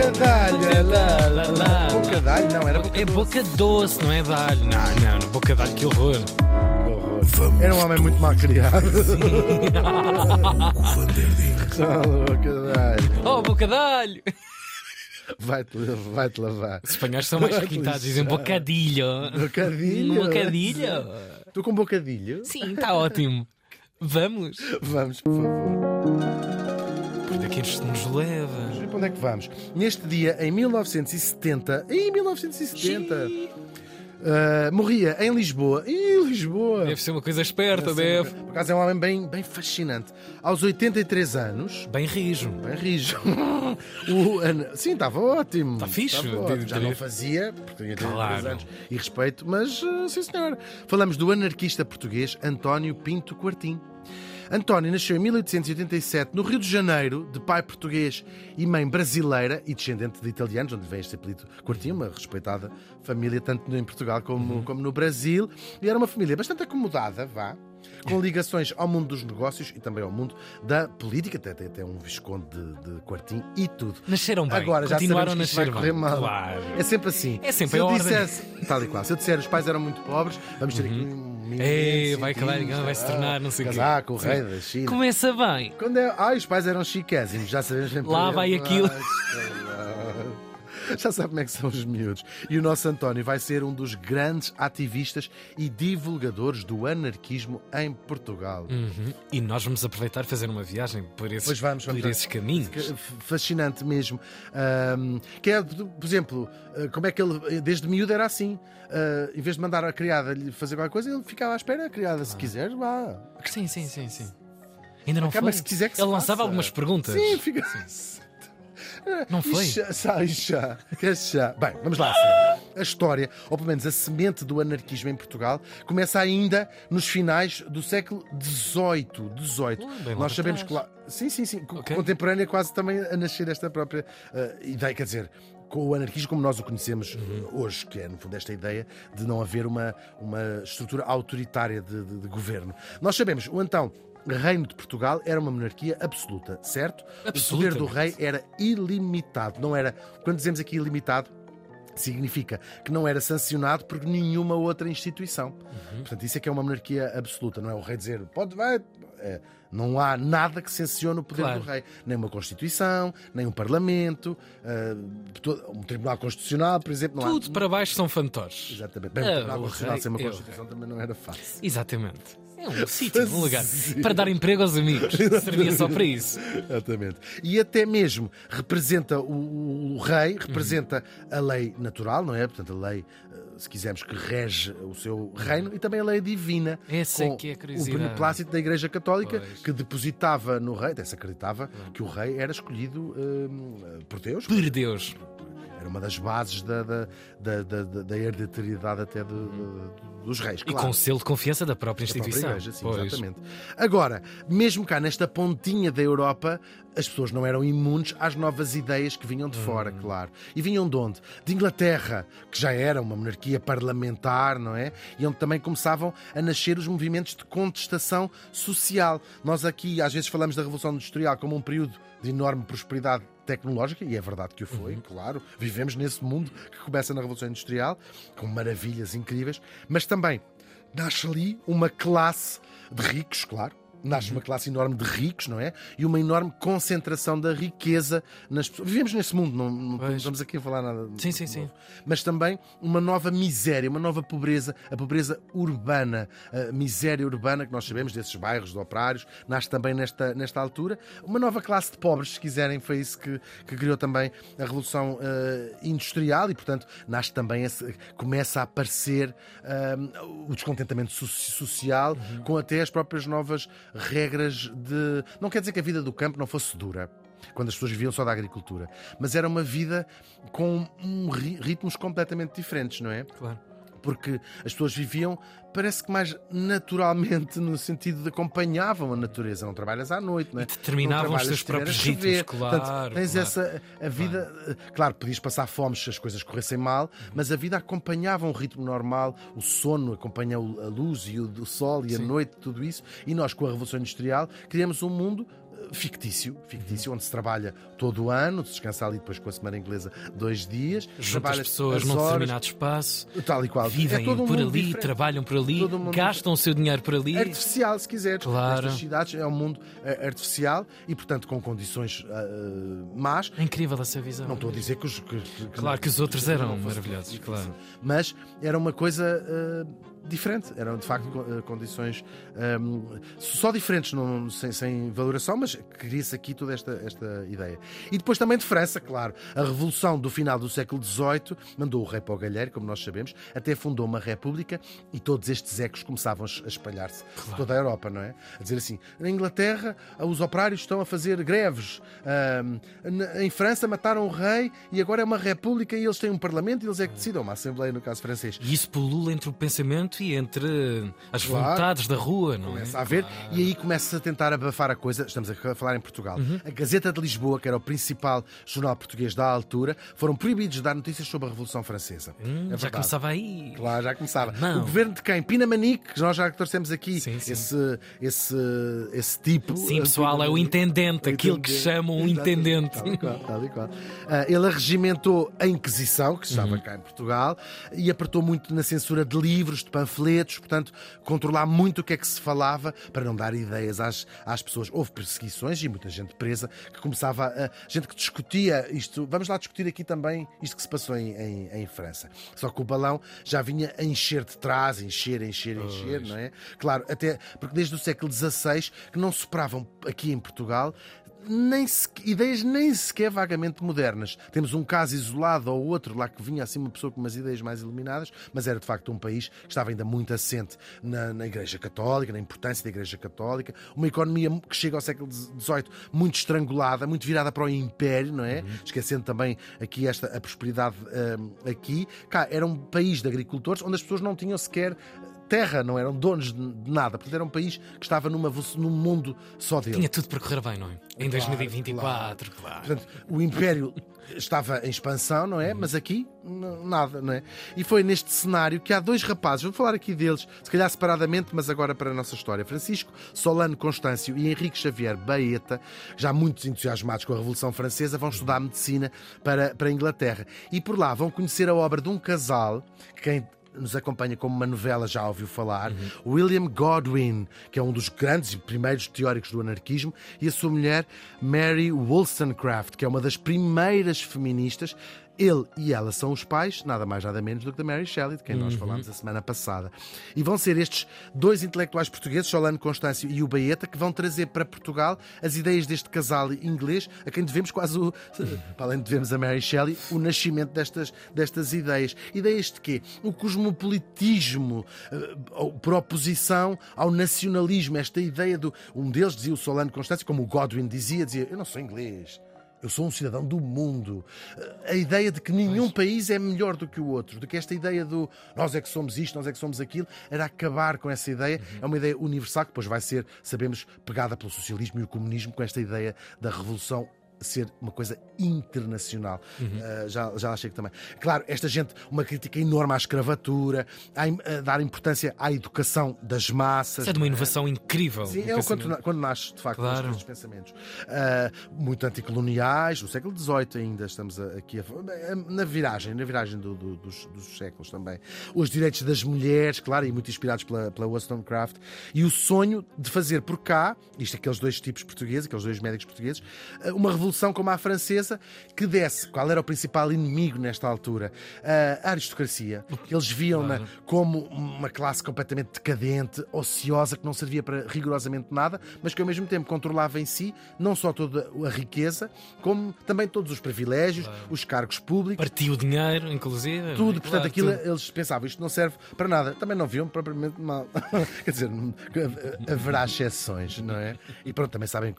Bocadalha, lá, lá, lá. Bocadalho, não, era boca É boca doce, não é de alho. Não, não, boca de alho, que horror. Era um homem muito mal criado. Oh, bocadalho. Oh, boca de alho! Vai-te vai-te lavar. Os espanhóis são mais Vai requintados, dizem bocadilho. Bocadilho. Bocadilho? Tu com bocadilho? Sim, está ótimo. Vamos. Vamos, por favor. Que isto nos leva? Onde é que vamos? Neste dia, em 1970, em 1970, ah, morria em Lisboa. Em Lisboa! Deve ser uma coisa esperta, deve. Por acaso é um homem bem, bem fascinante. Aos 83 anos, Bem rijo. bem rijo. o, Ana- sim, estava ótimo. Tá fixe, Estava ótimo. de- Já não fazia, porque tinha 83 Claro. anos e respeito, mas ah, sim, senhor. Falamos do anarquista português António Pinto Quartim. António nasceu em 1887 no Rio de Janeiro, de pai português e mãe brasileira e descendente de italianos, onde vem este apelido Quartim, uma respeitada família tanto em Portugal como, como no Brasil. E era uma família bastante acomodada, vá, com ligações ao mundo dos negócios e também ao mundo da política, até tem até um visconde de, de Quartim e tudo. Nasceram bem. Agora já Continuaram a sabemos que isto nascer vai bem. correr mal. Claro. É sempre assim. É sempre Se a eu ordem. dissesse, tal e qual, se eu disser os pais eram muito pobres, vamos ter aqui um mini Ei, vai cientista, acabar, vai se tornar, não sei o quê. Casaco, o rei da China. Começa bem. Quando é. Ai, os pais eram chiquésimos, já sabemos sempre. Lá vai aquilo. Já sabe como é que são os miúdos. E o nosso António vai ser um dos grandes ativistas e divulgadores do anarquismo em Portugal. Uhum. E nós vamos aproveitar e fazer uma viagem por esses, Pois vamos, vamos, por esses caminhos. Fascinante mesmo. Ahm, que é, por exemplo, ah, como é que ele, desde miúdo, era assim. Ah, em vez de mandar a criada lhe fazer qualquer coisa, ele ficava à espera. A criada, se quiser, vá. Sim, sim, sim, sim. Ainda não Acaba foi? se quiser que Ele lançava faça. algumas perguntas. Sim, fica. Não foi? Sai quer chá. Bem, vamos lá. a história, ou pelo menos a semente do anarquismo em Portugal, começa ainda nos finais do século XVIII. XVIII. Lá Nós sabemos que lá. Sim, sim, sim. co- Ok. Contemporânea quase também a nascer esta própria ah, ideia. Quer dizer. Com o anarquismo como nós o conhecemos Uhum. hoje, que é, no fundo, esta ideia de não haver uma, uma estrutura autoritária de, de- de governo. Nós sabemos, o então Reino de Portugal era uma monarquia absoluta, certo? O poder do Absolutamente. rei era ilimitado. Não era, quando dizemos aqui ilimitado, significa que não era sancionado por nenhuma outra instituição. Portanto, isso é que é uma monarquia absoluta. Não é o rei dizer pode, vai. É, não há nada que sancione o poder Claro. do rei. Nem uma Constituição, nem um Parlamento, todo- um Tribunal Constitucional, por exemplo. Não há- Tudo para baixo são fantores. Exatamente. Bem, Ah, um Tribunal o Constitucional rei- sem uma eu- Constituição também não era fácil. Exatamente. É um sítio, um lugar para dar emprego aos amigos. Servia só para isso. Exatamente. E até mesmo representa o, o- rei, representa a lei natural, não é? Portanto, a lei, eh, se quisermos, que rege o seu reino e também a lei divina. Essa é que é a o beneplácito da Igreja Católica Pois. que depositava no rei, até se acreditava que o rei era escolhido eh, por Deus. Por Deus. Era uma das bases da, da, da, da, da- da hereditariedade até dos reis. E claro. com selo de confiança da própria Da própria instituição. igreja, sim, Pois. exatamente. Agora, mesmo cá nesta pontinha da Europa, as pessoas não eram imunes às novas ideias que vinham de Hum. fora, claro. E vinham de onde? De Inglaterra, que já era uma monarquia parlamentar, não é? E onde também começavam a nascer os movimentos de contestação social. Nós aqui às vezes falamos da Revolução Industrial como um período de enorme prosperidade tecnológica, e é verdade que o foi, Uhum. claro. Vivemos nesse mundo que começa na Revolução Industrial, com maravilhas incríveis, mas também nasce ali uma classe de ricos, claro. Nasce Uhum. uma classe enorme de ricos, não é? E uma enorme concentração da riqueza nas pessoas. Vivemos nesse mundo, não, não estamos aqui a falar nada. Sim, sim, sim. Mas também uma nova miséria, uma nova pobreza, a pobreza urbana, a miséria urbana que nós sabemos desses bairros de operários, nasce também nesta, nesta altura. Uma nova classe de pobres, se quiserem, foi isso que, que criou também a Revolução eh, Industrial e, portanto, nasce também, esse, começa a aparecer ah, o descontentamento so- social com até as próprias novas regras de. Não quer dizer que a vida do campo não fosse dura. Quando as pessoas viviam só da agricultura. Mas era uma vida com ri- ritmos completamente diferentes, não é? Claro. Porque as pessoas viviam, parece que mais naturalmente, no sentido de acompanhavam a natureza. Não trabalhas à noite, não é? E determinavam os trabalhas teus se tiver a próprios ritmos, claro, Portanto, tens claro. essa a vida. eh, Claro, podias passar fome se as coisas corressem mal, mas a vida acompanhava um ritmo normal, o sono acompanha a luz e o, o sol e a Sim. noite, tudo isso. E nós, com a Revolução Industrial, criamos um mundo fictício, fictício, onde se trabalha todo o ano, se descansa ali depois com a semana inglesa dois dias, Junta trabalha as pessoas as num determinado espaço, tal e qual. vivem é um por ali, diferente. trabalham por ali, gastam o seu dinheiro por ali. artificial, se quiseres. Claro. Estas cidades é um mundo eh, artificial e, portanto, com condições ah, más. É incrível essa visão. Não estou a dizer que os. que- que- Claro que os outros eram maravilhosos, claro. Mas era uma coisa ah, diferente. Eram, de facto, ah, condições ah, só diferentes, não, sem, sem valoração, mas cria-se aqui toda esta, esta ideia. E depois também de França, claro. A Revolução do final do século XVIII mandou o rei para o galheiro, como nós sabemos, até fundou uma república e todos estes ecos começavam a espalhar-se por toda a Europa, não é? A dizer assim, na Inglaterra os operários estão a fazer greves, na- em França mataram o rei e agora é uma república e eles têm um parlamento e eles é que decidem, uma assembleia no caso francês. E isso pulula entre o pensamento e entre as Claro. vontades da rua, não Começa é? a ver e aí começa a tentar abafar a coisa. Estamos a falar em Portugal. Uhum. A Gazeta de Lisboa, que era o principal jornal português da altura, foram proibidos de dar notícias sobre a Revolução Francesa. Hum, É já começava aí. Claro, já começava. Não. O governo de quem? Pina Manique, que nós já trouxemos aqui. Sim, sim. Esse, esse, esse tipo. Sim, pessoal, é o intendente, aquilo que chamam um intendente. Tal e qual, tal e qual. Ah, ele arregimentou a Inquisição, que estava Uhum. cá em Portugal, e apertou muito na censura de livros, de panfletos, portanto, controlar muito o que é que se falava para não dar ideias às, às pessoas. Houve e muita gente presa que começava a. gente que discutia isto. Vamos lá discutir aqui também isto que se passou em, em, em França. Só que o balão já vinha a encher de trás, encher, encher, encher, não é? Claro, até porque desde o século XVI que não superavam aqui em Portugal nem ideias nem sequer vagamente modernas. Temos um caso isolado ou outro lá que vinha assim uma pessoa com umas ideias mais iluminadas, mas era de facto um país que estava ainda muito assente na, na Igreja Católica, na importância da Igreja Católica, uma economia que chega ao século XVIII muito estrangulada, muito virada para o Império, não é? Esquecendo também aqui esta a prosperidade hum, aqui. Cá era um país de agricultores onde as pessoas não tinham sequer terra, não eram donos de nada, portanto era um país que estava numa, num mundo só dele. Tinha tudo para correr bem, não é? Em 2024, claro. Portanto, o Império estava em expansão, não é? Mas aqui, nada, não é? E foi neste cenário que há dois rapazes, vou falar aqui deles, se calhar separadamente, mas agora para a nossa história. Francisco Solano Constâncio e Henrique Xavier Baeta, já muitos entusiasmados com a Revolução Francesa, vão estudar medicina para, para a Inglaterra. E por lá vão conhecer a obra de um casal, que quem nos acompanha como uma novela já ouviu falar, William Godwin, que é um dos grandes e primeiros teóricos do anarquismo, e a sua mulher Mary Wollstonecraft, que é uma das primeiras feministas. Ele e ela são os pais, nada mais nada menos do que da Mary Shelley, de quem nós falámos a semana passada. E vão ser estes dois intelectuais portugueses, Solano Constâncio e o Baeta, que vão trazer para Portugal as ideias deste casal inglês, a quem devemos quase o. Para além de devemos a Mary Shelley, o nascimento destas, destas ideias. Ideias de quê? O cosmopolitismo, eh, por oposição ao nacionalismo, esta ideia do. Um deles dizia o Solano Constâncio, como o Godwin dizia, dizia: Eu não sou inglês. Eu sou um cidadão do mundo. A ideia de que nenhum país é melhor do que o outro, de que esta ideia do nós é que somos isto, nós é que somos aquilo, era acabar com essa ideia. É uma ideia universal que depois vai ser, sabemos, pegada pelo socialismo e o comunismo, com esta ideia da revolução ser uma coisa internacional. Uh, já, já achei que também. Claro, esta gente, uma crítica enorme à escravatura, a, a dar importância à educação das massas. Isso é de uma inovação incrível. Sim, é quando, quando nasce, de facto, Claro. estes pensamentos. Ah, muito anticoloniais, no século XVIII ainda estamos aqui a, na viragem, na viragem do- do- dos, dos séculos também. Os direitos das mulheres, claro, e muito inspirados pela, pela Wollstonecraft, e o sonho de fazer por cá, isto aqueles dois tipos portugueses, aqueles dois médicos portugueses, ah, uma revolução como a francesa, que desse, qual era o principal inimigo nesta altura? A aristocracia. Eles viam-na Claro. como uma classe completamente decadente, ociosa, que não servia para rigorosamente nada, mas que ao mesmo tempo controlava em si não só toda a riqueza, como também todos os privilégios, os cargos públicos. Partiu o dinheiro, inclusive. é? Tudo, portanto, Claro, aquilo tudo. eles pensavam, isto não serve para nada. Também não viam propriamente mal. Quer dizer, haverá exceções, não é? E pronto, também sabem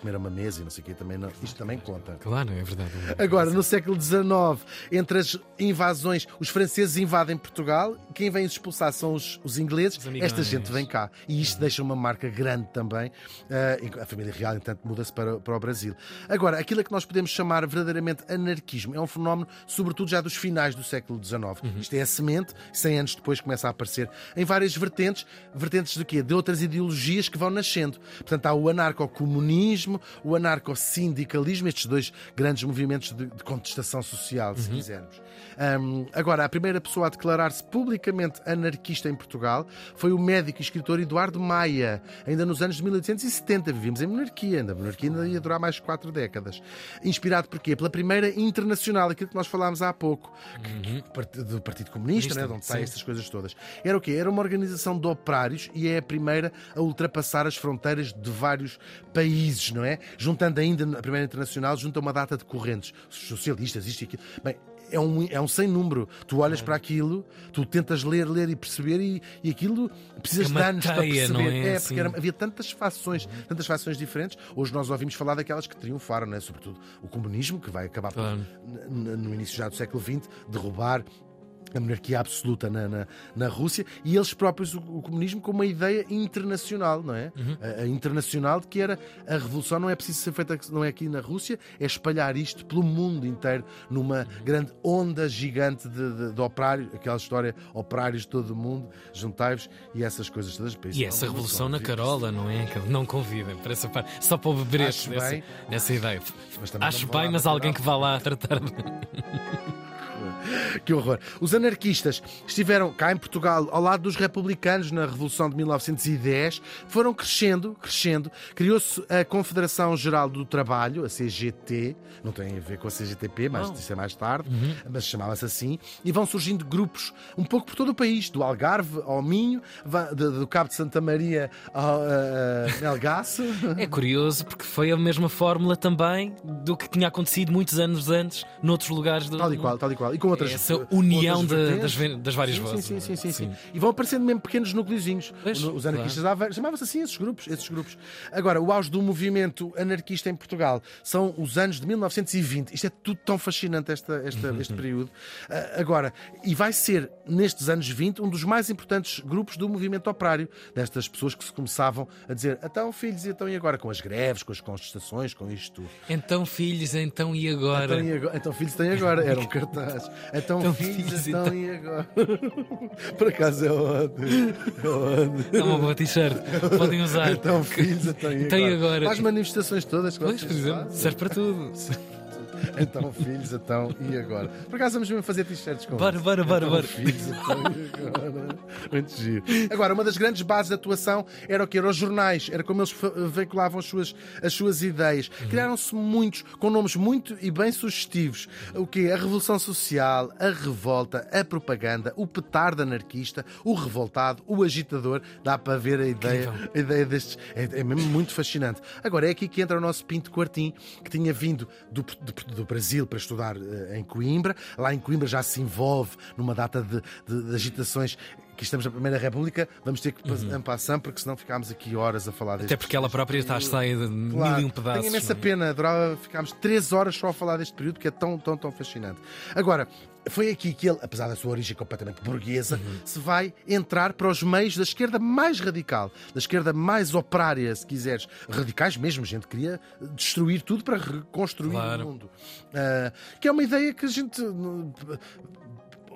comer a uma mesa e não sei o quê, também não, Isto também conta. Claro, é verdade. Agora, no século XIX, entre as invasões, os franceses invadem Portugal, quem vem expulsar são os, os ingleses, Os esta gente vem cá. E isto deixa uma marca grande também. Uh, a família real, entanto, muda-se para, para o Brasil. Agora, aquilo a que nós podemos chamar verdadeiramente anarquismo é um fenómeno, sobretudo já dos finais do século XIX. Isto é a semente, 100 anos depois começa a aparecer em várias vertentes. Vertentes do quê? De outras ideologias que vão nascendo. Portanto, há o anarcocomunismo, o estes dois grandes movimentos de, de contestação social, se quisermos. Um, agora, a primeira pessoa a declarar-se publicamente anarquista em Portugal foi o médico e escritor Eduardo Maia, ainda nos anos de 1870. Vivíamos em monarquia, ainda a monarquia ainda ia durar mais quatro décadas. Inspirado por quê? Pela primeira internacional, aquilo que nós falámos há pouco, que- part- do Partido Comunista, né, de onde saem estas coisas todas. Era o quê? Era uma organização de operários e é a primeira a ultrapassar as fronteiras de vários países, não é? Juntando ainda, a primeira internacional, junta uma data de correntes, socialistas, isto e aquilo. Bem, é um, é um sem número. Tu olhas para aquilo, tu tentas ler, ler e perceber, e, e aquilo precisas É de anos para teia, perceber. não é? porque Assim. era- havia tantas fações, tantas fações diferentes. Hoje nós ouvimos falar daquelas que triunfaram, não é? sobretudo o comunismo, que vai acabar por, Claro. n- no início já do século XX, derrubar a monarquia absoluta na, na, na Rússia e eles próprios, o, o comunismo, com uma ideia internacional, não é? A, a internacional de que era a revolução não é preciso ser feita não é aqui na Rússia, é espalhar isto pelo mundo inteiro numa grande onda gigante de, de, de operários, aquela história, operários de todo o mundo, juntai-vos e essas coisas todas. E essa revolução na Carola, não é? Que não convida para essa parte. Só para o beber nessa, bem. nessa ideia. Acho bem, mas alguém que vá lá tratar. Que horror. Os anarquistas estiveram cá em Portugal ao lado dos republicanos na Revolução de 1910, foram crescendo, crescendo. Criou-se a Confederação Geral do Trabalho, a CGT, não tem a ver com a CGTP, mas Não. isso é mais tarde, mas chamava-se assim, e vão surgindo grupos um pouco por todo o país, do Algarve ao Minho, do Cabo de Santa Maria ao uh, Melgaço. É curioso porque foi a mesma fórmula também do que tinha acontecido muitos anos antes noutros lugares do Tal e qual, tal e qual. E com outras Essa união outras de- das das várias sim, vozes, Sim, não é? sim, sim, sim, Sim. E vão aparecendo mesmo pequenos núcleozinhos. Pois, Os anarquistas dava- chamavam-se assim esses grupos, esses grupos. Agora, o auge do movimento anarquista em Portugal são os anos de 1920. Isto é tudo tão fascinante, esta, esta- Uhum. este período. Ah, agora, e vai ser, nestes anos 20, um dos mais importantes grupos do movimento operário, destas pessoas que se começavam a dizer então, filhos, e então e agora? Com as greves, com as contestações, com isto tudo. Então, filhos, então e agora? Então, e agora? Então, filhos têm agora, era um cartaz. Então, Então, filhos, então, então. e agora? Por acaso é ótimo. É ótimo. É uma boa t-shirt. Podem usar. Então, filhos, então, e Então, e agora? agora? As manifestações todas que Pois, por exemplo, serve para tudo. Então, filhos, então, e agora? Por acaso vamos mesmo fazer t-shirts com Bora, bora, bora, então, bora. Filhos, então, e agora? Muito giro. Agora, uma das grandes bases de atuação era o que? Eram os jornais, era como eles veiculavam as suas, as suas ideias. Uhum. Criaram-se muitos, com nomes muito e bem sugestivos. O que? A Revolução Social, a Revolta, a Propaganda, o Petardo Anarquista, o Revoltado, o Agitador. Dá para ver a ideia, a ideia destes. É, é mesmo muito fascinante. Agora, é aqui que entra o nosso Pinto Quartim, que tinha vindo do, do- do Brasil para estudar eh, em Coimbra. Lá em Coimbra já se envolve numa data de, de- de agitações. Que estamos na Primeira República, vamos ter que uhum. passar, porque senão ficámos aqui horas a falar Até deste porque ela própria está cheia de mil e um pedaços. tenho imensa é? pena, adorava ficarmos três horas só a falar deste período que é tão, tão, tão fascinante. Agora, foi aqui que ele, apesar da sua origem completamente burguesa, Uhum. se vai entrar para os meios da esquerda mais radical, da esquerda mais operária, se quiseres. Radicais mesmo, gente queria destruir tudo para reconstruir Claro. o mundo. Ah, que é uma ideia que a gente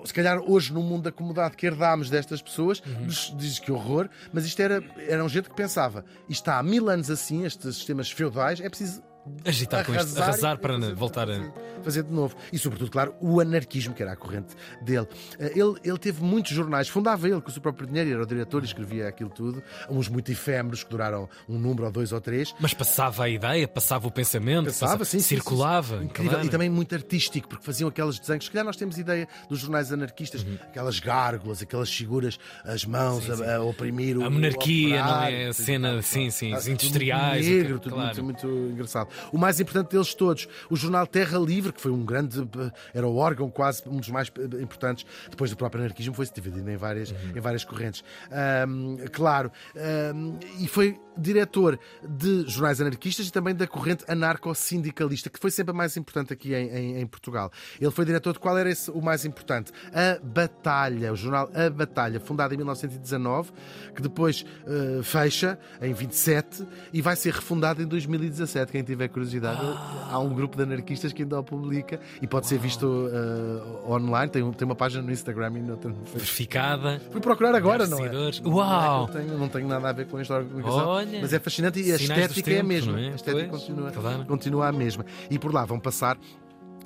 se calhar hoje no mundo acomodado que herdámos destas pessoas, Uhum. diz que horror, mas isto era, eram gente que pensava, isto está há mil anos assim, estes sistemas feudais, é preciso Agitar com isto, arrasar para fazer- voltar a. fazer- de novo. E, sobretudo, claro, o anarquismo, que era a corrente dele. Eh, Ele, ele teve muitos jornais, fundava ele com o seu próprio dinheiro, era o diretor e escrevia aquilo tudo, uns muito efêmeros que duraram um número ou dois ou três. Mas passava a ideia, passava o pensamento, Pensava, sim, sim, sim, circulava. sim. Incrível. claro. E também muito artístico, porque faziam aqueles desenhos. Se calhar nós temos ideia dos jornais anarquistas, Uhum. aquelas gárgulas, aquelas figuras, as mãos a, a oprimir o A monarquia, o não é? A cena, sim, sim, tudo industriais, negro, aquilo, tudo claro. muito, muito engraçado. O mais importante deles todos, o jornal Terra Livre, que foi um grande. Era o órgão quase um dos mais eh, importantes depois do próprio anarquismo, foi-se dividindo em várias, Uhum. em várias correntes. Ahm, claro. ahm, e foi diretor de jornais anarquistas e também da corrente anarco-sindicalista, que foi sempre a mais importante aqui em, em, em, Portugal. Ele foi diretor de qual era esse, o mais importante? A Batalha, o jornal A Batalha, fundado em 1919, que depois uh, fecha em 27 e vai ser refundado em 2017. Quem tiver curiosidade, ah. há um grupo de anarquistas que ainda o publica e pode ser visto uh, online. Tem, tem uma página no Instagram e não tem... verificada. Fui procurar agora, não é? Uau! Não, tenho, não tenho nada a ver com esta organização, Olha, mas é fascinante e a estética tempos, é a mesma. É? A estética continua, claro. continua a mesma. E por lá vão passar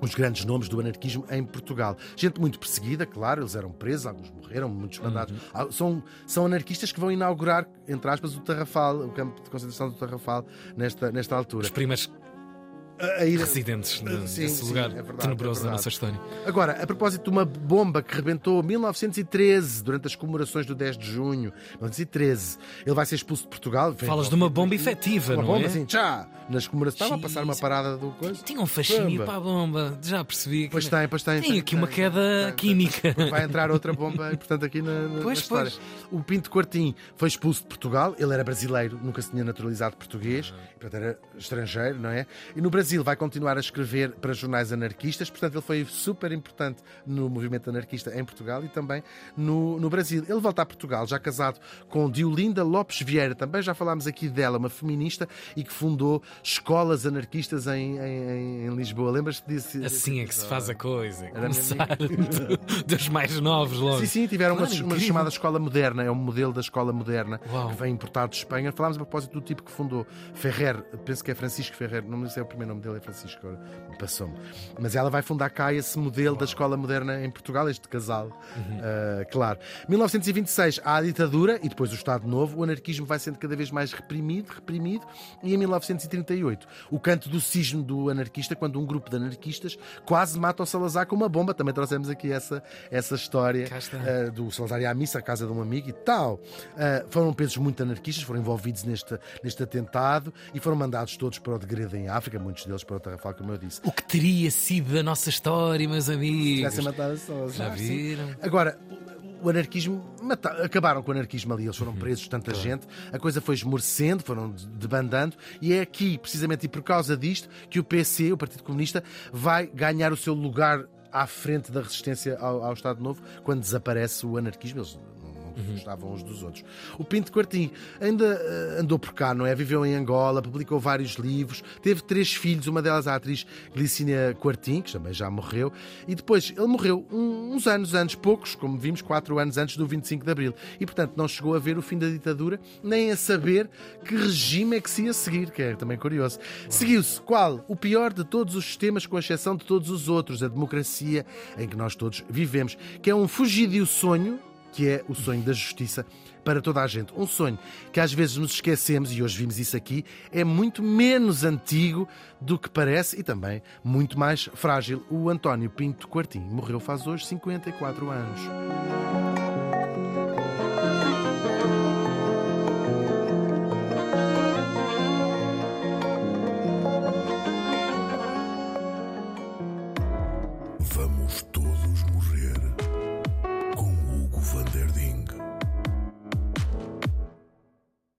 os grandes nomes do anarquismo em Portugal. Gente muito perseguida, claro, eles eram presos, alguns morreram, muitos mandados. Uhum. Ah, são, são anarquistas que vão inaugurar, entre aspas, o Tarrafal, o campo de concentração do Tarrafal, nesta, nesta altura. Os primeiros a ir... residentes de, sim, desse sim, lugar é verdade, tenebroso é da nossa história. Agora, a propósito de uma bomba que rebentou em 1913, durante as comemorações do 10 de junho, 1913, ele vai ser expulso de Portugal. Falas de uma bomba efetiva, uma não bomba, é? assim, tchá, nas comemorações. Estava a passar uma parada do coisa. Tinha um fascínio para a bomba, já percebi. Que... Pois tem, pois tem. Tem, tem aqui tem, uma queda tem, química. Vai entrar outra bomba, portanto, aqui na, na, pois, na história. Pois. O Pinto Quartim foi expulso de Portugal, ele era brasileiro, nunca se tinha naturalizado português, portanto era estrangeiro, não é? E no Brasil vai continuar a escrever para jornais anarquistas, portanto, ele foi super importante no movimento anarquista em Portugal e também no, no Brasil. Ele volta a Portugal, já casado com Diolinda Lopes Vieira, também já falámos aqui dela, uma feminista e que fundou escolas anarquistas em, em, em Lisboa. Lembras-te disso? Assim é que se faz a coisa. Era Começar dos mais novos logo. Sim, sim, tiveram uma, uma, chamada Escola Moderna, é um modelo da Escola Moderna Uau. que vem importado de Espanha. Falámos a propósito do tipo que fundou Ferrer, penso que é Francisco Ferrer, não sei se é o primeiro nome dele, é Francisco passou-me. Mas ela vai fundar cá esse modelo da escola moderna em Portugal, este casal, uhum. uh, claro. 1926 há a ditadura e depois o Estado Novo, o anarquismo vai sendo cada vez mais reprimido, reprimido, e em 1938 o canto do cisne do anarquista, quando um grupo de anarquistas quase mata o Salazar com uma bomba. Também trouxemos aqui essa, essa história uh, do Salazar e à missa à casa de um amigo e tal. Uh, foram pesos muito anarquistas, foram envolvidos neste, neste atentado e foram mandados todos para o degredo em África, muitos deles para o Tarrafal como eu disse. O que teria sido da nossa história, meus amigos? Se matado só. Já viram? Agora, o anarquismo, acabaram com o anarquismo ali, eles foram uhum. presos, tanta claro. gente, a coisa foi esmorecendo, foram debandando, e é aqui, precisamente e por causa disto, que o PC, o Partido Comunista, vai ganhar o seu lugar à frente da resistência ao, ao Estado Novo quando desaparece o anarquismo. Eles uhum. gostavam uns dos outros. O Pinto Quartim ainda uh, andou por cá, não é? Viveu em Angola, publicou vários livros, teve três filhos, uma delas a atriz Glicínia Quartim, que também já morreu, e depois ele morreu uns anos antes, poucos, como vimos, quatro anos antes do 25 de Abril. E portanto não chegou a ver o fim da ditadura, nem a saber que regime é que se ia seguir, que é também curioso. Seguiu-se qual? O pior de todos os sistemas, com exceção de todos os outros, a democracia em que nós todos vivemos, que é um fugidio sonho que é o sonho da justiça para toda a gente. Um sonho que às vezes nos esquecemos, e hoje vimos isso aqui, é muito menos antigo do que parece e também muito mais frágil. O António Pinto Quartim morreu faz hoje 54 anos.